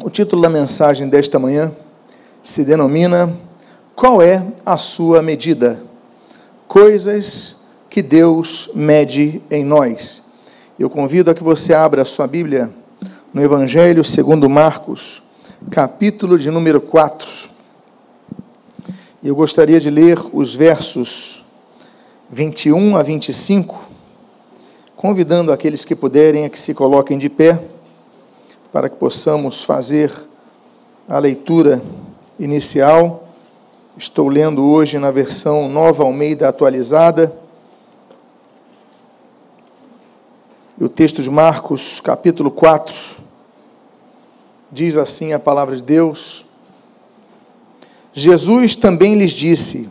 O título da mensagem desta manhã se denomina Qual é a sua medida? Coisas que Deus mede em nós. Eu convido a que você abra a sua Bíblia no Evangelho segundo Marcos, capítulo de número 4. Eu gostaria de ler os versos 21 a 25, convidando aqueles que puderem a que se coloquem de pé para que possamos fazer a leitura inicial. Estou lendo hoje na versão Nova Almeida atualizada. O texto de Marcos, capítulo 4, diz assim a palavra de Deus: Jesus também lhes disse: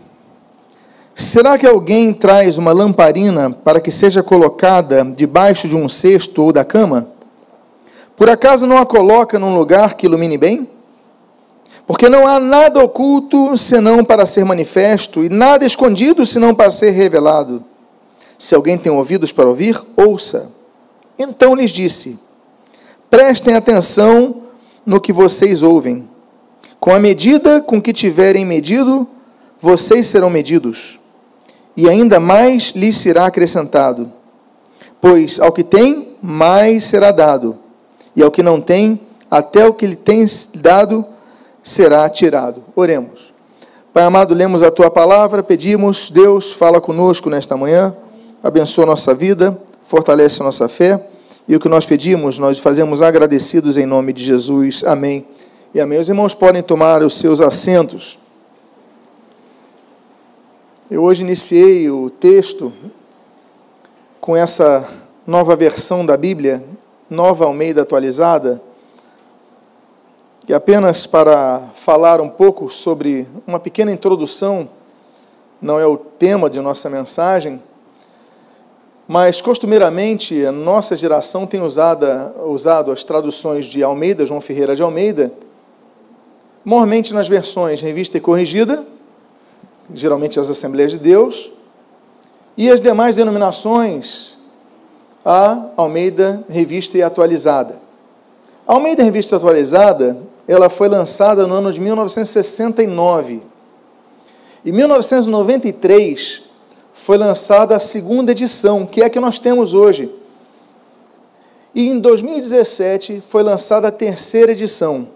Será que alguém traz uma lamparina para que seja colocada debaixo de um cesto ou da cama? Por acaso não a coloca num lugar que ilumine bem? Porque não há nada oculto senão para ser manifesto, e nada escondido senão para ser revelado. Se alguém tem ouvidos para ouvir, ouça. Então lhes disse: Prestem atenção no que vocês ouvem. Com a medida com que tiverem medido, vocês serão medidos, e ainda mais lhes será acrescentado. Pois ao que tem, mais será dado e ao que não tem, até o que lhe tens dado será tirado. Oremos. Pai amado, lemos a tua palavra, pedimos, Deus, fala conosco nesta manhã, abençoa nossa vida, fortalece a nossa fé, e o que nós pedimos, nós fazemos agradecidos em nome de Jesus. Amém. E amém. Os irmãos podem tomar os seus assentos. Eu hoje iniciei o texto com essa nova versão da Bíblia, Nova Almeida atualizada, e apenas para falar um pouco sobre uma pequena introdução, não é o tema de nossa mensagem, mas costumeiramente a nossa geração tem usada, usado as traduções de Almeida, João Ferreira de Almeida, normalmente nas versões revista e corrigida, geralmente as Assembleias de Deus, e as demais denominações a Almeida Revista e Atualizada. A Almeida Revista Atualizada, ela foi lançada no ano de 1969. Em 1993 foi lançada a segunda edição, que é a que nós temos hoje. E em 2017 foi lançada a terceira edição,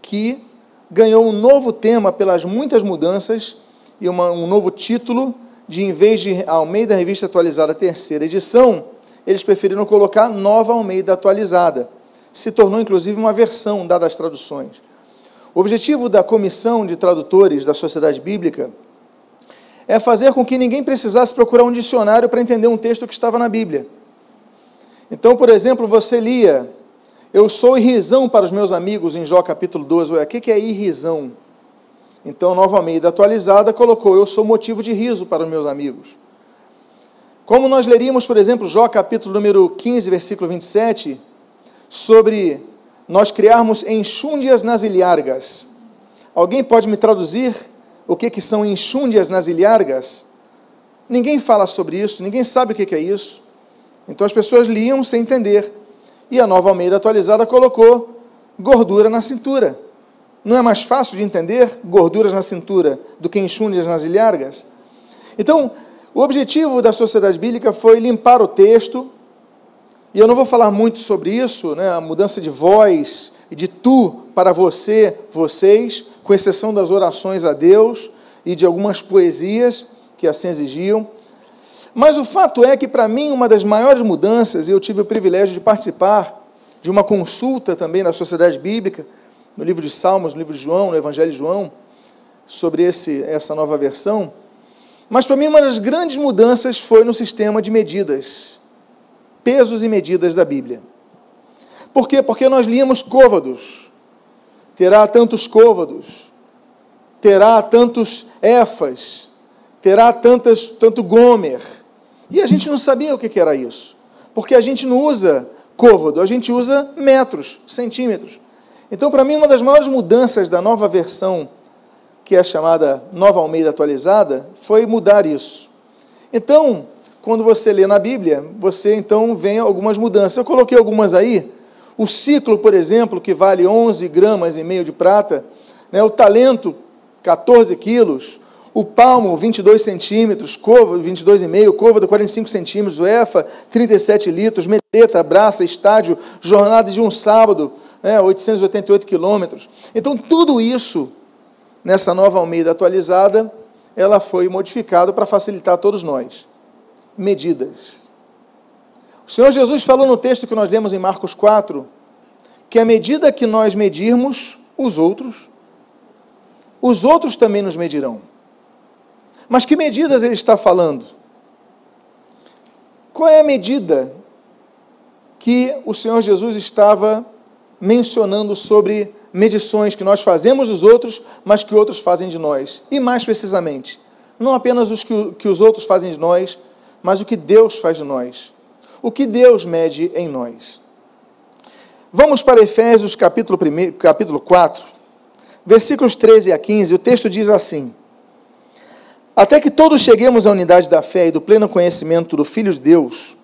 que ganhou um novo tema pelas muitas mudanças e uma, um novo título de, em vez de Almeida Revista Atualizada, terceira edição, eles preferiram colocar Nova Almeida atualizada. Se tornou, inclusive, uma versão dada às traduções. O objetivo da comissão de tradutores da Sociedade Bíblica é fazer com que ninguém precisasse procurar um dicionário para entender um texto que estava na Bíblia. Então, por exemplo, você lia, eu sou irrisão para os meus amigos em Jó capítulo 12. O que é irrisão? Então, Nova Almeida atualizada colocou, eu sou motivo de riso para os meus amigos. Como nós leríamos, por exemplo, Jó capítulo número 15, versículo 27, sobre nós criarmos enxúndias nas ilhargas. Alguém pode me traduzir o que, que são enxúndias nas ilhargas? Ninguém fala sobre isso, ninguém sabe o que, que é isso. Então as pessoas liam sem entender. E a nova Almeida atualizada colocou gordura na cintura. Não é mais fácil de entender gorduras na cintura do que enxúndias nas ilhargas? Então, o objetivo da sociedade bíblica foi limpar o texto, e eu não vou falar muito sobre isso, né, a mudança de voz e de tu para você, vocês, com exceção das orações a Deus e de algumas poesias que assim exigiam. Mas o fato é que, para mim, uma das maiores mudanças, e eu tive o privilégio de participar de uma consulta também na sociedade bíblica, no livro de Salmos, no livro de João, no Evangelho de João, sobre esse, essa nova versão mas para mim, uma das grandes mudanças foi no sistema de medidas, pesos e medidas da Bíblia. Por quê? Porque nós líamos côvados. Terá tantos côvados, terá tantos éfas, terá tantas, tanto gomer. E a gente não sabia o que era isso. Porque a gente não usa côvado, a gente usa metros, centímetros. Então, para mim, uma das maiores mudanças da nova versão que é a chamada Nova Almeida Atualizada, foi mudar isso. Então, quando você lê na Bíblia, você então vê algumas mudanças. Eu coloquei algumas aí. O ciclo, por exemplo, que vale 11 gramas e meio de prata, né? o talento, 14 quilos, o palmo, 22 centímetros, cova, 22,5, côvado, 45 centímetros, o EFA, 37 litros, medeta, braça, estádio, jornada de um sábado, né, 888 quilômetros. Então, tudo isso, nessa nova Almeida atualizada, ela foi modificada para facilitar a todos nós. Medidas. O Senhor Jesus falou no texto que nós lemos em Marcos 4, que à medida que nós medirmos os outros, os outros também nos medirão. Mas que medidas ele está falando? Qual é a medida que o Senhor Jesus estava mencionando sobre medições que nós fazemos dos outros, mas que outros fazem de nós? E mais precisamente, não apenas os que, que os outros fazem de nós, mas o que Deus faz de nós. O que Deus mede em nós. Vamos para Efésios capítulo, 1, capítulo 4, versículos 13 a 15. O texto diz assim: até que todos cheguemos à unidade da fé e do pleno conhecimento do Filho de Deus,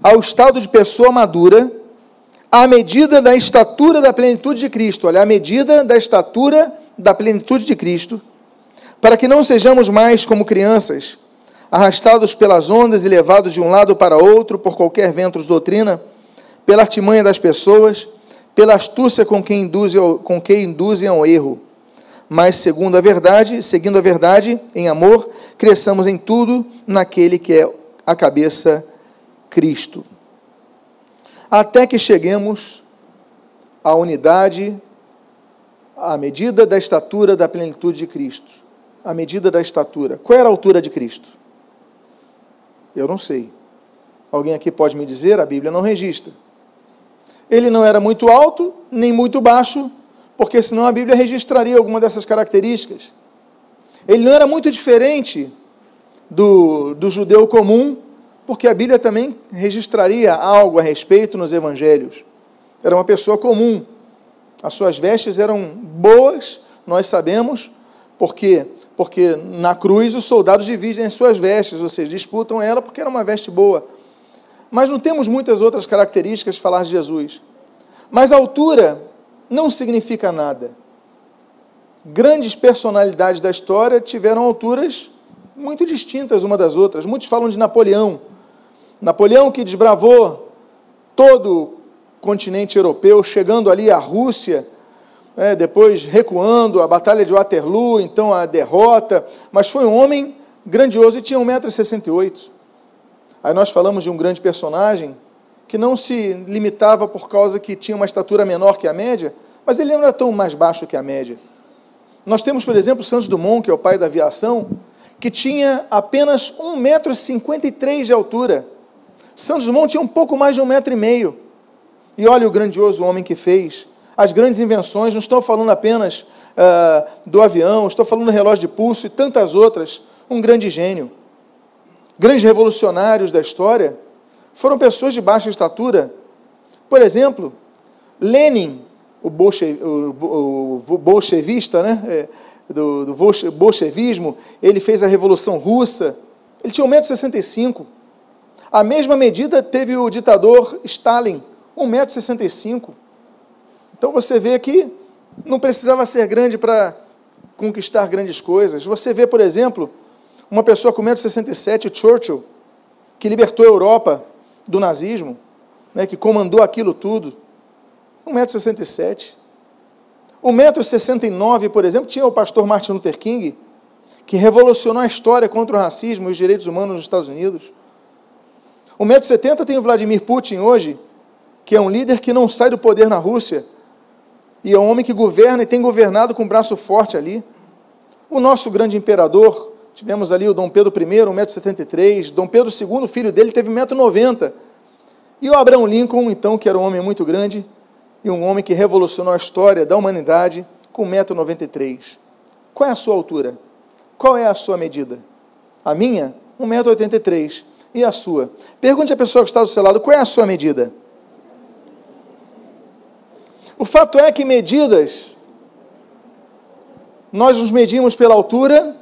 ao estado de pessoa madura, à medida da estatura da plenitude de Cristo, olha, à medida da estatura da plenitude de Cristo, para que não sejamos mais como crianças, arrastados pelas ondas e levados de um lado para outro por qualquer vento de doutrina, pela artimanha das pessoas, pela astúcia com que induzem, com que induzem ao erro mas segundo a verdade, seguindo a verdade em amor, cresçamos em tudo naquele que é a cabeça Cristo. Até que cheguemos à unidade, à medida da estatura da plenitude de Cristo. A medida da estatura. Qual era a altura de Cristo? Eu não sei. Alguém aqui pode me dizer? A Bíblia não registra. Ele não era muito alto, nem muito baixo, porque senão a Bíblia registraria alguma dessas características. Ele não era muito diferente do, do judeu comum, porque a Bíblia também registraria algo a respeito nos evangelhos. Era uma pessoa comum. As suas vestes eram boas, nós sabemos, porque porque na cruz os soldados dividem as suas vestes, ou seja, disputam ela porque era uma veste boa. Mas não temos muitas outras características de falar de Jesus. Mas a altura não significa nada. Grandes personalidades da história tiveram alturas muito distintas uma das outras. Muitos falam de Napoleão. Napoleão que desbravou todo o continente europeu, chegando ali à Rússia, é, depois recuando, a Batalha de Waterloo, então a derrota, mas foi um homem grandioso e tinha 1,68m. Aí nós falamos de um grande personagem que não se limitava por causa que tinha uma estatura menor que a média, mas ele não era tão mais baixo que a média. Nós temos, por exemplo, Santos Dumont, que é o pai da aviação, que tinha apenas 1,53m de altura. Santos Dumont tinha um pouco mais de um metro e meio. E olha o grandioso homem que fez. As grandes invenções, não estou falando apenas uh, do avião, estou falando do relógio de pulso e tantas outras. Um grande gênio. Grandes revolucionários da história foram pessoas de baixa estatura. Por exemplo, Lenin, o, bolche, o, o bolchevista, né? É, do, do bolchevismo, ele fez a Revolução Russa, ele tinha 1,65m. A mesma medida teve o ditador Stalin, 1,65m. Então você vê que não precisava ser grande para conquistar grandes coisas. Você vê, por exemplo, uma pessoa com 1,67m, Churchill, que libertou a Europa do nazismo, né, que comandou aquilo tudo. 1,67m. 1,69m, por exemplo, tinha o pastor Martin Luther King, que revolucionou a história contra o racismo e os direitos humanos nos Estados Unidos. 1,70m tem o Vladimir Putin hoje, que é um líder que não sai do poder na Rússia, e é um homem que governa e tem governado com um braço forte ali. O nosso grande imperador, tivemos ali o Dom Pedro I, 1,73m, Dom Pedro II, filho dele, teve 1,90m. E o Abraão Lincoln, então, que era um homem muito grande, e um homem que revolucionou a história da humanidade com 1,93m. Qual é a sua altura? Qual é a sua medida? A minha? 1,83m. E a sua? Pergunte à pessoa que está do seu lado, qual é a sua medida? O fato é que medidas, nós nos medimos pela altura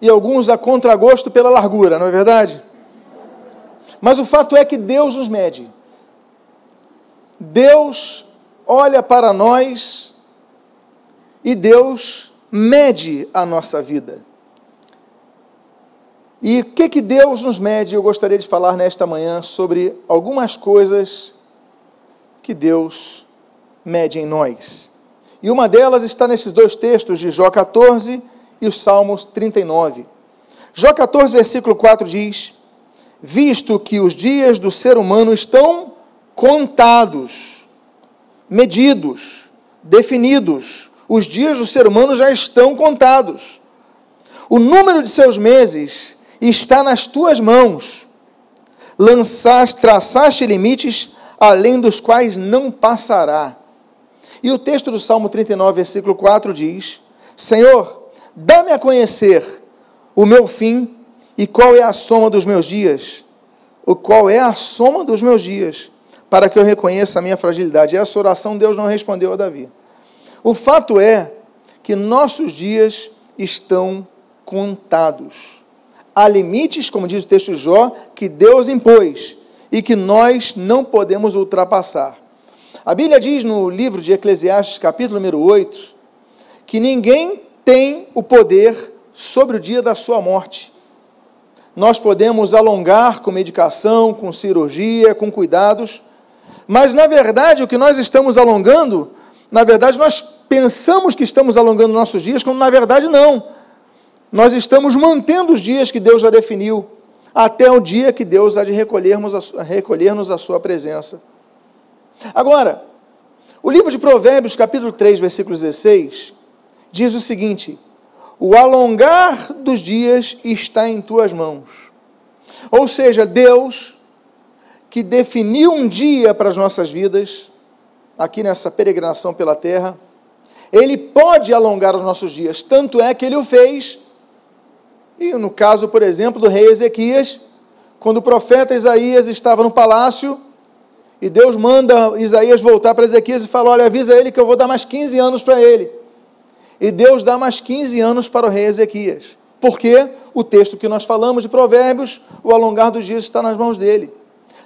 e alguns a contragosto pela largura, não é verdade? Mas o fato é que Deus nos mede. Deus olha para nós e Deus mede a nossa vida. E o que, que Deus nos mede? Eu gostaria de falar nesta manhã sobre algumas coisas que Deus mede em nós. E uma delas está nesses dois textos de Jó 14 e os Salmos 39. Jó 14, versículo 4 diz: Visto que os dias do ser humano estão contados, medidos, definidos, os dias do ser humano já estão contados. O número de seus meses está nas tuas mãos. Lançaste, traçaste limites além dos quais não passará. E o texto do Salmo 39, versículo 4 diz: Senhor, dá-me a conhecer o meu fim e qual é a soma dos meus dias. O qual é a soma dos meus dias, para que eu reconheça a minha fragilidade. E essa oração Deus não respondeu a Davi. O fato é que nossos dias estão contados há limites, como diz o texto de Jó, que Deus impôs e que nós não podemos ultrapassar. A Bíblia diz no livro de Eclesiastes, capítulo número 8, que ninguém tem o poder sobre o dia da sua morte. Nós podemos alongar com medicação, com cirurgia, com cuidados, mas na verdade o que nós estamos alongando, na verdade nós pensamos que estamos alongando nossos dias, quando na verdade não nós estamos mantendo os dias que Deus já definiu, até o dia que Deus há de recolhermos a, recolher-nos sua presença. Agora, o livro de Provérbios, capítulo 3, versículo 16, diz o seguinte: O alongar dos dias está em tuas mãos. Ou seja, Deus, que definiu um dia para as nossas vidas, aqui nessa peregrinação pela terra, Ele pode alongar os nossos dias, tanto é que Ele o fez e no caso, por exemplo, do rei Ezequias, quando o profeta Isaías estava no palácio, e Deus manda Isaías voltar para Ezequias e fala: Olha, avisa ele que eu vou dar mais 15 anos para ele. E Deus dá mais 15 anos para o rei Ezequias. Porque o texto que nós falamos de Provérbios, o alongar dos dias está nas mãos dele.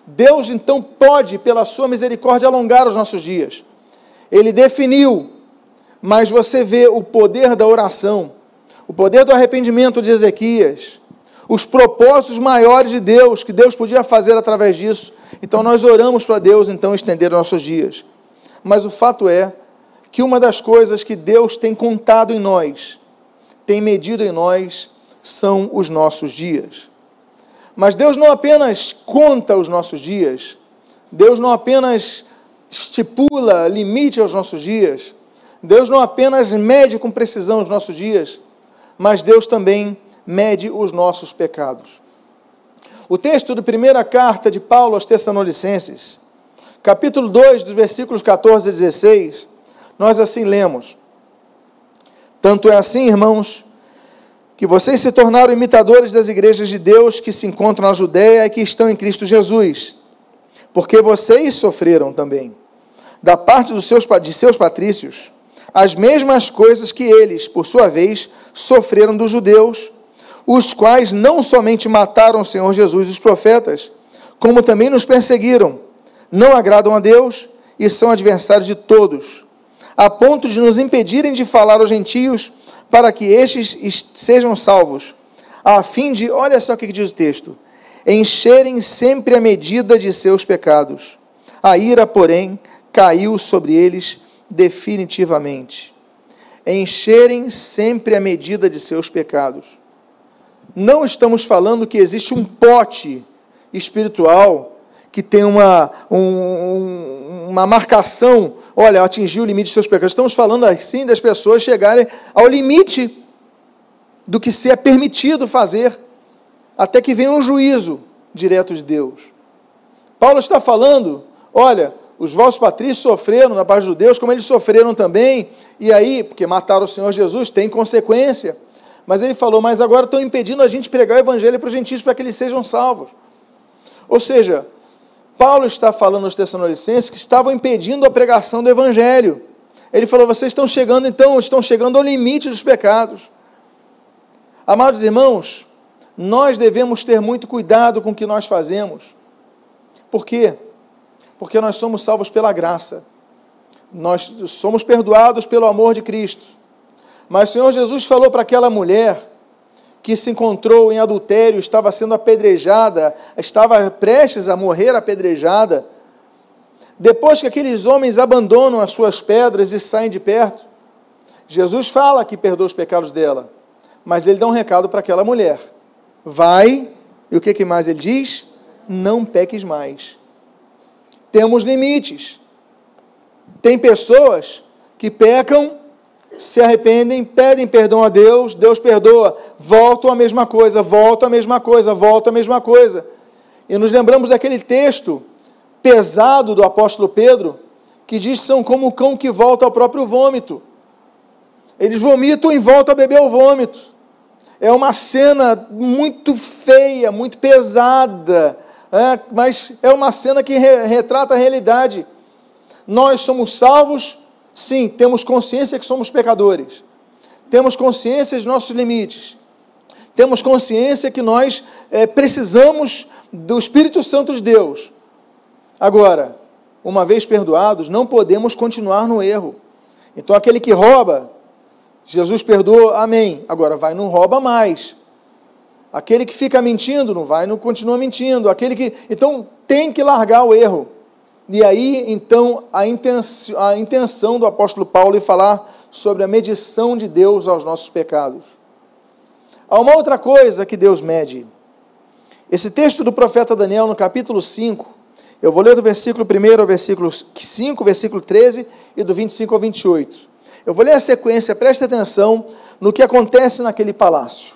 Deus então pode, pela sua misericórdia, alongar os nossos dias. Ele definiu, mas você vê o poder da oração o poder do arrependimento de Ezequias, os propósitos maiores de Deus, que Deus podia fazer através disso. Então nós oramos para Deus então estender nossos dias. Mas o fato é que uma das coisas que Deus tem contado em nós, tem medido em nós, são os nossos dias. Mas Deus não apenas conta os nossos dias, Deus não apenas estipula limite aos nossos dias, Deus não apenas mede com precisão os nossos dias, mas Deus também mede os nossos pecados. O texto da primeira carta de Paulo aos Tessalonicenses, capítulo 2, dos versículos 14 a 16, nós assim lemos: Tanto é assim, irmãos, que vocês se tornaram imitadores das igrejas de Deus que se encontram na Judéia e que estão em Cristo Jesus, porque vocês sofreram também, da parte dos seus, de seus patrícios, as mesmas coisas que eles, por sua vez, sofreram dos judeus, os quais não somente mataram o Senhor Jesus e os profetas, como também nos perseguiram, não agradam a Deus e são adversários de todos, a ponto de nos impedirem de falar aos gentios para que estes sejam salvos, a fim de, olha só o que diz o texto, encherem sempre a medida de seus pecados. A ira, porém, caiu sobre eles definitivamente encherem sempre a medida de seus pecados. Não estamos falando que existe um pote espiritual que tem uma, um, uma marcação, olha, atingiu o limite de seus pecados. Estamos falando assim das pessoas chegarem ao limite do que se é permitido fazer, até que venha um juízo direto de Deus. Paulo está falando, olha, os vossos patrícios sofreram da parte dos judeus, como eles sofreram também, e aí, porque mataram o Senhor Jesus, tem consequência. Mas ele falou, mas agora estão impedindo a gente pregar o evangelho para os gentios para que eles sejam salvos. Ou seja, Paulo está falando aos Tessalonicenses que estavam impedindo a pregação do evangelho. Ele falou: vocês estão chegando, então, estão chegando ao limite dos pecados. Amados irmãos, nós devemos ter muito cuidado com o que nós fazemos. Por quê? Porque nós somos salvos pela graça. nós somos perdoados pelo amor de Cristo. Mas o Senhor Jesus falou para aquela mulher que se encontrou em adultério, estava sendo apedrejada, estava prestes a morrer apedrejada. Depois que aqueles homens abandonam as suas pedras e saem de perto, Jesus fala que perdoa os pecados dela, mas ele dá um recado para aquela mulher: vai, e o que, que mais ele diz? Não peques mais. Temos limites. Tem pessoas que pecam, se arrependem, pedem perdão a Deus, Deus perdoa, voltam a mesma coisa, voltam a mesma coisa, voltam a mesma coisa. E nos lembramos daquele texto pesado do apóstolo Pedro, que diz que são como o cão que volta ao próprio vômito. Eles vomitam e voltam a beber o vômito. É uma cena muito feia, muito pesada, é, mas é uma cena que re, retrata a realidade. Nós somos salvos, sim, temos consciência que somos pecadores, temos consciência de nossos limites, temos consciência que nós é, precisamos do Espírito Santo de Deus. Agora, uma vez perdoados, não podemos continuar no erro. Então, aquele que rouba, Jesus perdoa, amém. Agora, vai, não rouba mais. Aquele que fica mentindo, não vai, não continua mentindo. Aquele que. Então, tem que largar o erro. E aí, então, a intenção, a intenção do apóstolo Paulo em falar sobre a medição de Deus aos nossos pecados. Há uma outra coisa que Deus mede. Esse texto do profeta Daniel, no capítulo 5, eu vou ler do versículo 1 ao versículo 5, versículo 13 e do 25 ao 28. Eu vou ler a sequência, preste atenção no que acontece naquele palácio.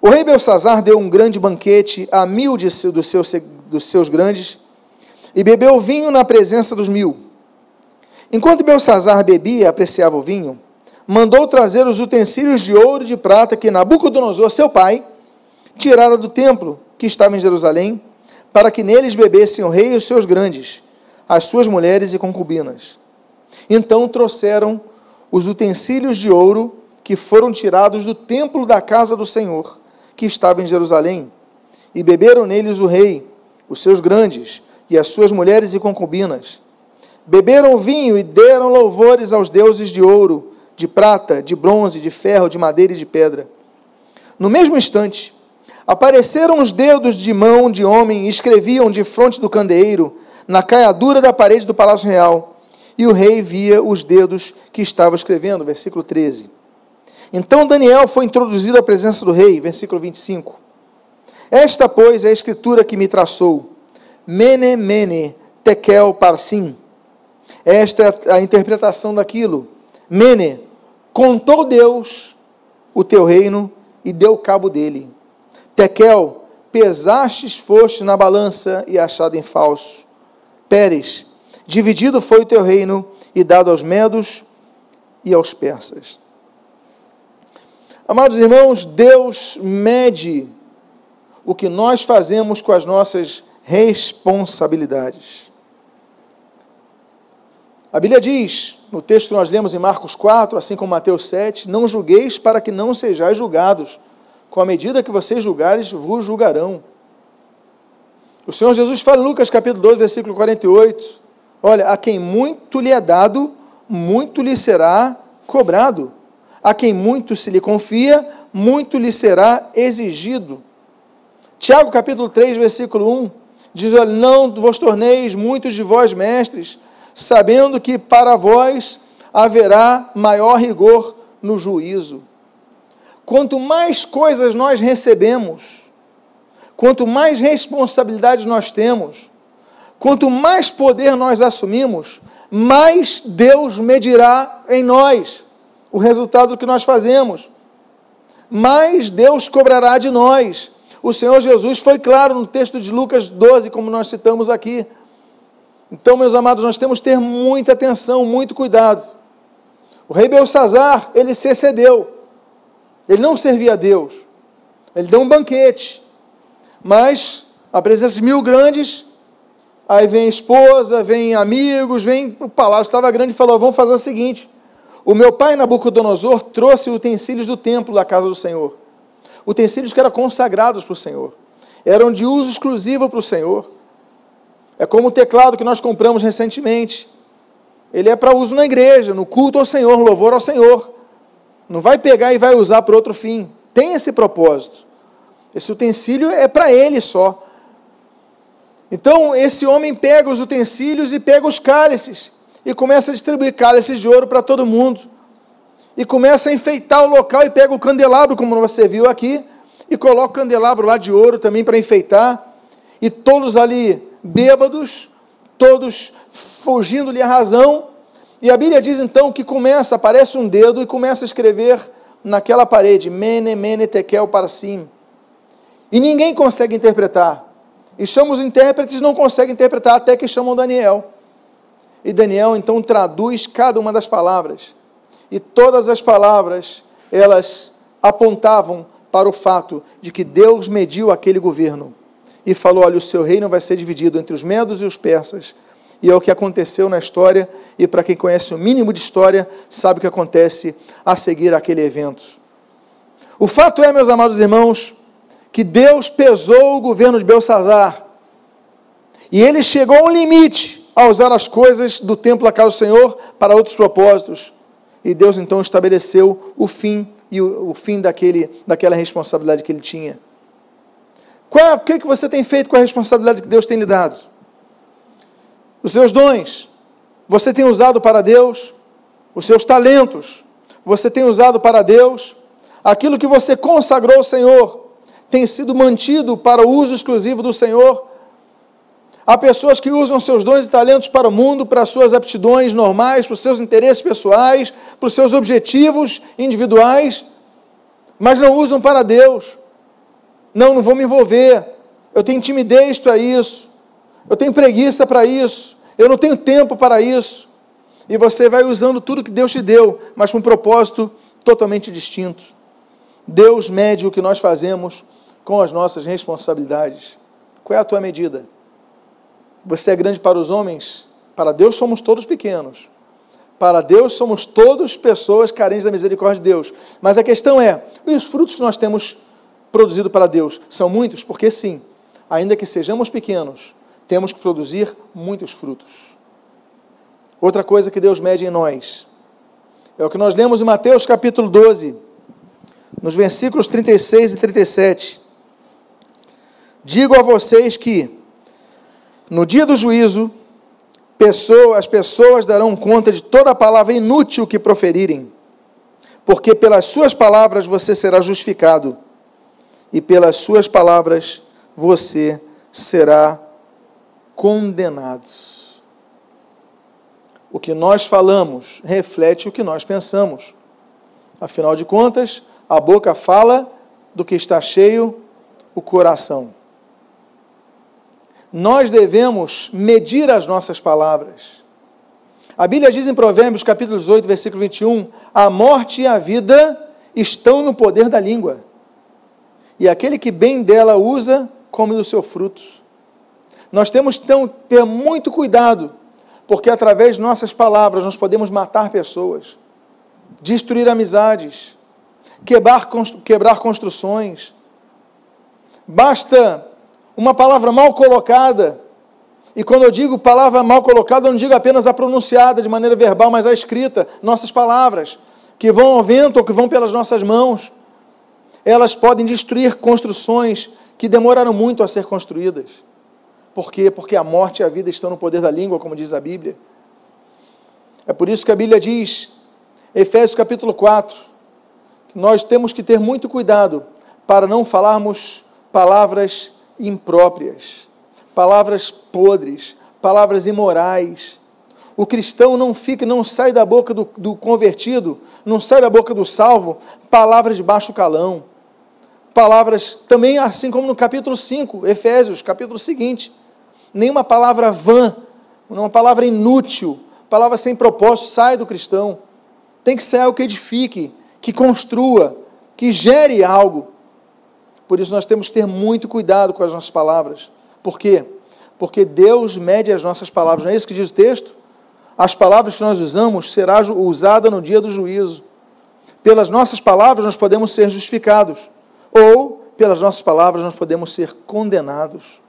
O rei Belsazar deu um grande banquete a mil de, dos seus grandes e bebeu vinho na presença dos mil. Enquanto Belsazar bebia e apreciava o vinho, mandou trazer os utensílios de ouro e de prata que Nabucodonosor, seu pai, tirara do templo que estava em Jerusalém, para que neles bebessem o rei e os seus grandes, as suas mulheres e concubinas. Então trouxeram os utensílios de ouro que foram tirados do templo da casa do Senhor, que estava em Jerusalém, e beberam neles o rei, os seus grandes, e as suas mulheres e concubinas. Beberam vinho e deram louvores aos deuses de ouro, de prata, de bronze, de ferro, de madeira e de pedra. No mesmo instante, apareceram os dedos de mão de homem e escreviam de fronte do candeeiro, na caiadura da parede do palácio real. E o rei via os dedos que estava escrevendo. Versículo 13. Então Daniel foi introduzido à presença do rei. Versículo 25. Esta, pois, é a escritura que me traçou. Mene, mene, tekel, parsim. Esta é a interpretação daquilo. Mene, contou Deus o teu reino e deu cabo dele. Tekel, pesastes foste na balança e achado em falso. Pérez, dividido foi o teu reino e dado aos medos e aos persas. Amados irmãos, Deus mede o que nós fazemos com as nossas responsabilidades. A Bíblia diz, no texto que nós lemos em Marcos 4, assim como Mateus 7, não julgueis para que não sejais julgados. Com a medida que vocês julgares, vos julgarão. O Senhor Jesus fala em Lucas capítulo 2, versículo 48. Olha, a quem muito lhe é dado, muito lhe será cobrado. A quem muito se lhe confia, muito lhe será exigido. Tiago capítulo 3, versículo 1 diz: Não vos torneis muitos de vós mestres, sabendo que para vós haverá maior rigor no juízo. Quanto mais coisas nós recebemos, quanto mais responsabilidade nós temos, quanto mais poder nós assumimos, mais Deus medirá em nós o resultado que nós fazemos. Mais Deus cobrará de nós o Senhor Jesus foi claro no texto de Lucas 12, como nós citamos aqui. Então, meus amados, nós temos que ter muita atenção, muito cuidado. O rei Belsazar, ele se excedeu. Ele não servia a Deus. Ele deu um banquete. Mas, a presença de mil grandes, aí vem esposa, vem amigos, vem o palácio estava grande e falou: vamos fazer o seguinte. O meu pai Nabucodonosor trouxe utensílios do templo da casa do Senhor utensílios que eram consagrados para o Senhor, eram de uso exclusivo para o Senhor. É como o teclado que nós compramos recentemente. ele é para uso na igreja, no culto ao Senhor, louvor ao Senhor. Não vai pegar e vai usar para outro fim. Tem esse propósito. Esse utensílio é para ele só. Então, esse homem pega os utensílios e pega os cálices e começa a distribuir cálices de ouro para todo mundo. E começa a enfeitar o local e pega o candelabro, como você viu aqui, e coloca o candelabro lá de ouro também para enfeitar. E todos ali bêbados, todos fugindo-lhe a razão. E a Bíblia diz então que começa, aparece um dedo e começa a escrever naquela parede, Mene, Mene, Tekel, para. E ninguém consegue interpretar. E chama os intérpretes, não conseguem interpretar, até que chamam Daniel. E Daniel então traduz cada uma das palavras. E todas as palavras, elas apontavam para o fato de que Deus mediu aquele governo e falou: olha, o seu reino vai ser dividido entre os medos e os persas. E é o que aconteceu na história, e para quem conhece o mínimo de história, sabe o que acontece a seguir aquele evento. O fato é, meus amados irmãos, que Deus pesou o governo de Belsazar, e ele chegou a um limite a usar as coisas do templo da casa do Senhor para outros propósitos. E Deus então estabeleceu o fim e o, o fim daquele, daquela responsabilidade que ele tinha. Qual, o que, que você tem feito com a responsabilidade que Deus tem lhe dado? Os seus dons, você tem usado para Deus? Os seus talentos, você tem usado para Deus? Aquilo que você consagrou ao Senhor, tem sido mantido para o uso exclusivo do Senhor? Há pessoas que usam seus dons e talentos para o mundo, para suas aptidões normais, para os seus interesses pessoais, para os seus objetivos individuais, mas não usam para Deus. Não, não vou me envolver. Eu tenho timidez para isso. Eu tenho preguiça para isso. Eu não tenho tempo para isso. E você vai usando tudo que Deus te deu, mas com um propósito totalmente distinto. Deus mede o que nós fazemos com as nossas responsabilidades. Qual é a tua medida? Você é grande para os homens? Para Deus somos todos pequenos. Para Deus somos todos pessoas carentes da misericórdia de Deus. Mas a questão é: e os frutos que nós temos produzido para Deus são muitos? Porque sim, ainda que sejamos pequenos, temos que produzir muitos frutos. Outra coisa que Deus mede em nós é o que nós lemos em Mateus capítulo 12, nos versículos 36 e 37. Digo a vocês que, no dia do juízo, as pessoas darão conta de toda a palavra inútil que proferirem, porque pelas suas palavras você será justificado e pelas suas palavras você será condenado. O que nós falamos reflete o que nós pensamos. Afinal de contas, a boca fala do que está cheio o coração. Nós devemos medir as nossas palavras. A Bíblia diz em Provérbios, capítulo 18, versículo 21, a morte e a vida estão no poder da língua e aquele que bem dela usa, come do seu fruto. Nós temos então ter muito cuidado, porque através de nossas palavras nós podemos matar pessoas, destruir amizades, quebrar, quebrar construções. Basta uma palavra mal colocada, e quando eu digo palavra mal colocada, eu não digo apenas a pronunciada de maneira verbal, mas a escrita, nossas palavras, que vão ao vento ou que vão pelas nossas mãos elas podem destruir construções que demoraram muito a ser construídas. Por quê? Porque a morte e a vida estão no poder da língua, como diz a Bíblia. É por isso que a Bíblia diz, Efésios capítulo 4, que nós temos que ter muito cuidado para não falarmos palavras impróprias, palavras podres, palavras imorais. O cristão não fica, não sai da boca do, do convertido, não sai da boca do salvo, palavras de baixo calão palavras, também assim como no capítulo 5, Efésios, capítulo seguinte. Nenhuma palavra vã, uma palavra inútil, palavra sem propósito sai do cristão. Tem que ser algo que edifique, que construa, que gere algo. Por isso nós temos que ter muito cuidado com as nossas palavras. Por quê? Porque Deus mede as nossas palavras. Não é isso que diz o texto? As palavras que nós usamos será usada no dia do juízo. Pelas nossas palavras nós podemos ser justificados ou pelas nossas palavras nós podemos ser condenados.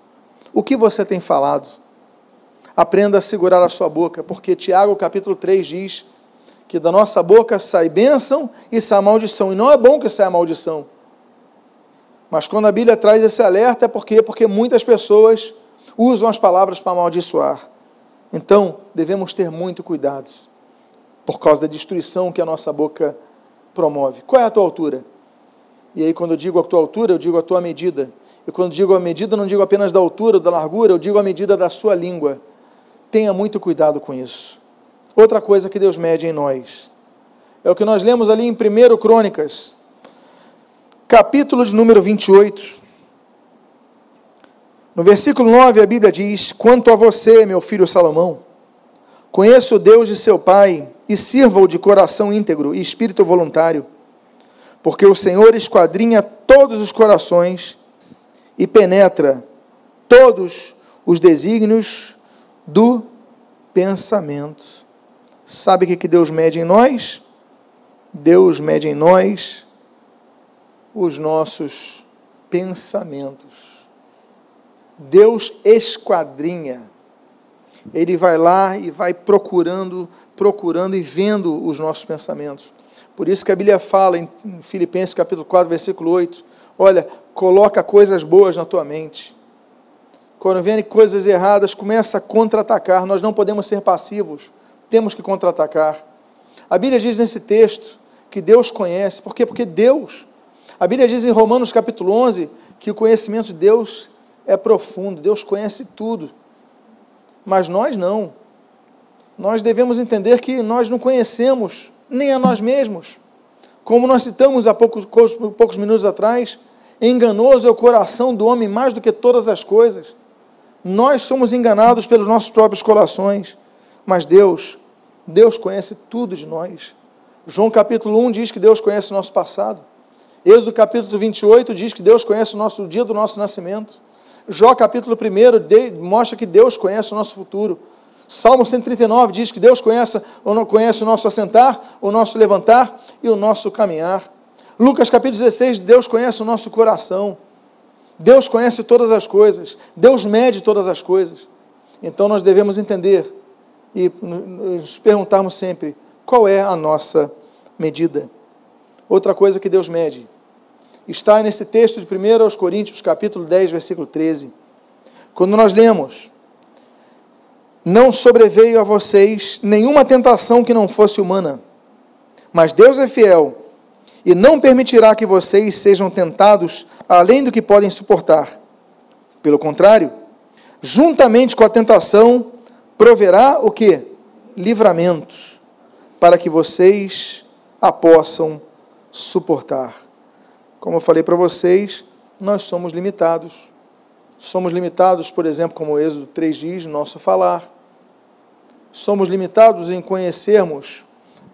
O que você tem falado? aprenda a segurar a sua boca, porque Tiago capítulo 3 diz que da nossa boca sai bênção e sai maldição, e não é bom que saia maldição. Mas quando a Bíblia traz esse alerta é porque porque muitas pessoas usam as palavras para amaldiçoar. Então, devemos ter muito cuidado por causa da destruição que a nossa boca promove. Qual é a tua altura? E aí, quando eu digo a tua altura, eu digo a tua medida. E quando digo a medida, não digo apenas da altura, da largura, eu digo a medida da sua língua. Tenha muito cuidado com isso. Outra coisa que Deus mede em nós é o que nós lemos ali em 1 Crônicas, capítulo de número 28. No versículo 9, a Bíblia diz: Quanto a você, meu filho Salomão, conheço o Deus de seu pai e sirva-o de coração íntegro e espírito voluntário, porque o Senhor esquadrinha todos os corações e penetra todos os desígnios do pensamento. Sabe o que Deus mede em nós? Deus mede em nós os nossos pensamentos. Deus esquadrinha. Ele vai lá e vai procurando, procurando e vendo os nossos pensamentos. Por isso que a Bíblia fala em Filipenses capítulo 4, versículo 8, olha, coloca coisas boas na tua mente. Quando vêm coisas erradas, começa a contra-atacar. Nós não podemos ser passivos, temos que contra-atacar. A Bíblia diz nesse texto que Deus conhece, por quê? Porque Deus. A Bíblia diz em Romanos capítulo 11 que o conhecimento de Deus é profundo, Deus conhece tudo. Mas nós não. Nós devemos entender que nós não conhecemos nem a nós mesmos. Como nós citamos há poucos, poucos minutos atrás, enganoso é o coração do homem mais do que todas as coisas. Nós somos enganados pelos nossos próprios corações, mas Deus, Deus conhece tudo de nós. João capítulo 1 diz que Deus conhece o nosso passado. Êxodo capítulo 28 diz que Deus conhece o nosso dia do nosso nascimento. Jó capítulo 1 mostra que Deus conhece o nosso futuro. Salmo 139 diz que Deus conhece, conhece o nosso assentar, o nosso levantar e o nosso caminhar. Lucas capítulo 16, Deus conhece o nosso coração. Deus conhece todas as coisas. Deus mede todas as coisas. Então nós devemos entender e nos perguntarmos sempre qual é a nossa medida. Outra coisa que Deus mede está nesse texto de 1 Coríntios, capítulo 10, versículo 13. Quando nós lemos não sobreveio a vocês nenhuma tentação que não fosse humana. Mas Deus é fiel e não permitirá que vocês sejam tentados além do que podem suportar. Pelo contrário, juntamente com a tentação, proverá o que? Livramento, para que vocês a possam suportar. Como eu falei para vocês, nós somos limitados. Somos limitados, por exemplo, como o Êxodo 3 diz, no nosso falar somos limitados em conhecermos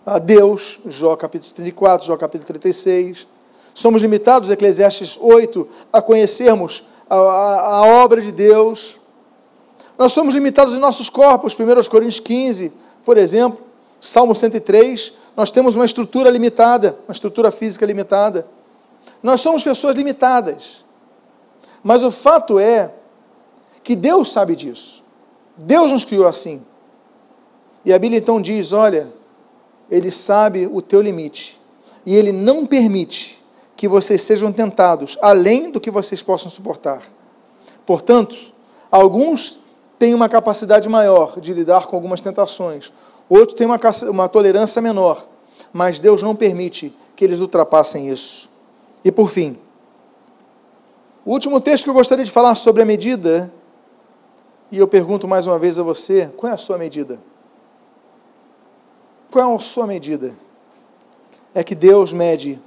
a Deus, Jó capítulo 34, Jó capítulo 36. Somos limitados, Eclesiastes 8, a conhecermos a, a, a obra de Deus. Nós somos limitados em nossos corpos, 1 Coríntios 15, por exemplo, Salmo 103, nós temos uma estrutura limitada, uma estrutura física limitada. Nós somos pessoas limitadas. Mas o fato é que Deus sabe disso. Deus nos criou assim. E a Bíblia então diz: olha, ele sabe o teu limite. E ele não permite que vocês sejam tentados além do que vocês possam suportar. Portanto, alguns têm uma capacidade maior de lidar com algumas tentações, outros têm uma, uma tolerância menor, mas Deus não permite que eles ultrapassem isso. E por fim, o último texto que eu gostaria de falar sobre a medida, e eu pergunto mais uma vez a você: qual é a sua medida? Qual é a sua medida? É que Deus mede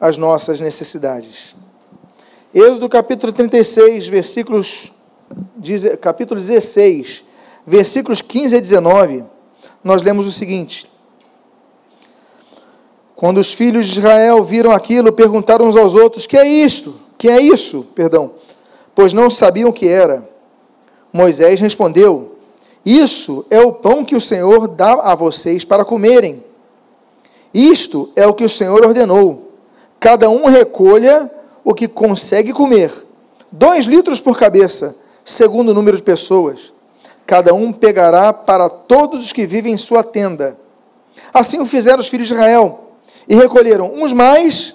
as nossas necessidades. Êxodo capítulo 36, versículos, capítulo 16, versículos 15 a 19, nós lemos o seguinte: Quando os filhos de Israel viram aquilo, perguntaram uns aos outros: Que é isto? Que é isso? Perdão. Pois não sabiam o que era. Moisés respondeu: isso é o pão que o Senhor dá a vocês para comerem. Isto é o que o Senhor ordenou. Cada um recolha o que consegue comer. Dois litros por cabeça, segundo o número de pessoas. cada um pegará para todos os que vivem em sua tenda. Assim o fizeram os filhos de Israel, e recolheram uns mais,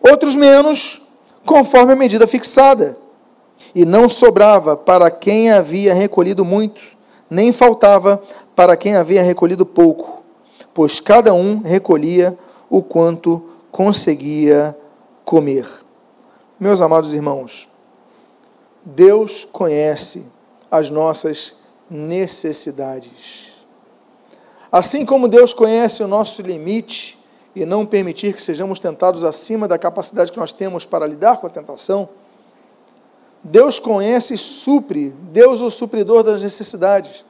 outros menos, conforme a medida fixada. E não sobrava para quem havia recolhido muito, nem faltava para quem havia recolhido pouco, pois cada um recolhia o quanto conseguia comer. Meus amados irmãos, Deus conhece as nossas necessidades. Assim como Deus conhece o nosso limite e não permitir que sejamos tentados acima da capacidade que nós temos para lidar com a tentação, Deus conhece e supre, Deus é o supridor das necessidades.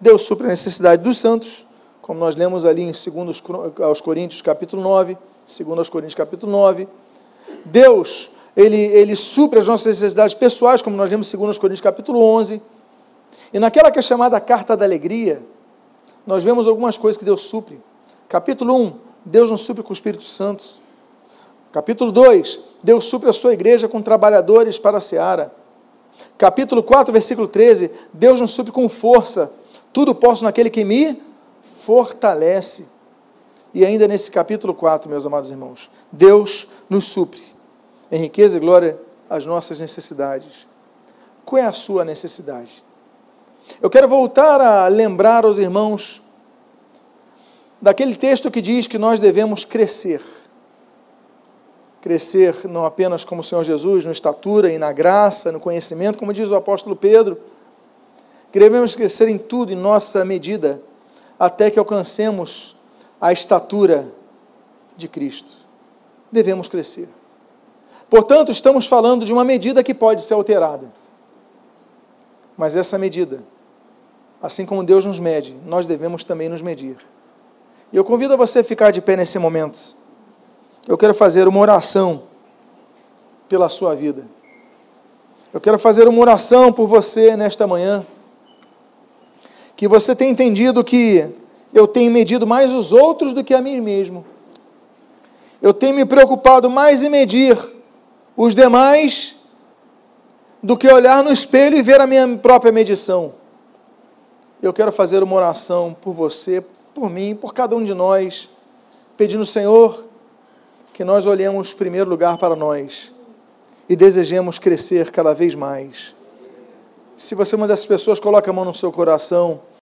Deus supre a necessidade dos santos, como nós lemos ali em 2 aos Coríntios capítulo 9, 2 aos Coríntios capítulo 9. Deus, ele, ele supre as nossas necessidades pessoais, como nós lemos em 2 Coríntios capítulo 11. E naquela que é chamada Carta da Alegria, nós vemos algumas coisas que Deus supre. Capítulo 1, Deus nos supre com o Espírito Santo. Capítulo 2, Deus supre a sua igreja com trabalhadores para a seara. Capítulo 4, versículo 13, Deus nos supre com força. Tudo posso naquele que me fortalece. E ainda nesse capítulo 4, meus amados irmãos, Deus nos supre em riqueza e glória as nossas necessidades. Qual é a sua necessidade? Eu quero voltar a lembrar aos irmãos daquele texto que diz que nós devemos crescer crescer não apenas como o Senhor Jesus, na estatura e na graça, no conhecimento, como diz o apóstolo Pedro, devemos crescer em tudo, em nossa medida, até que alcancemos a estatura de Cristo. Devemos crescer. Portanto, estamos falando de uma medida que pode ser alterada. Mas essa medida, assim como Deus nos mede, nós devemos também nos medir. E eu convido a você a ficar de pé nesse momento eu quero fazer uma oração pela sua vida. Eu quero fazer uma oração por você nesta manhã. Que você tenha entendido que eu tenho medido mais os outros do que a mim mesmo. Eu tenho me preocupado mais em medir os demais do que olhar no espelho e ver a minha própria medição. Eu quero fazer uma oração por você, por mim, por cada um de nós, pedindo, Senhor, que nós olhemos em primeiro lugar para nós e desejemos crescer cada vez mais. Se você é uma dessas pessoas, coloque a mão no seu coração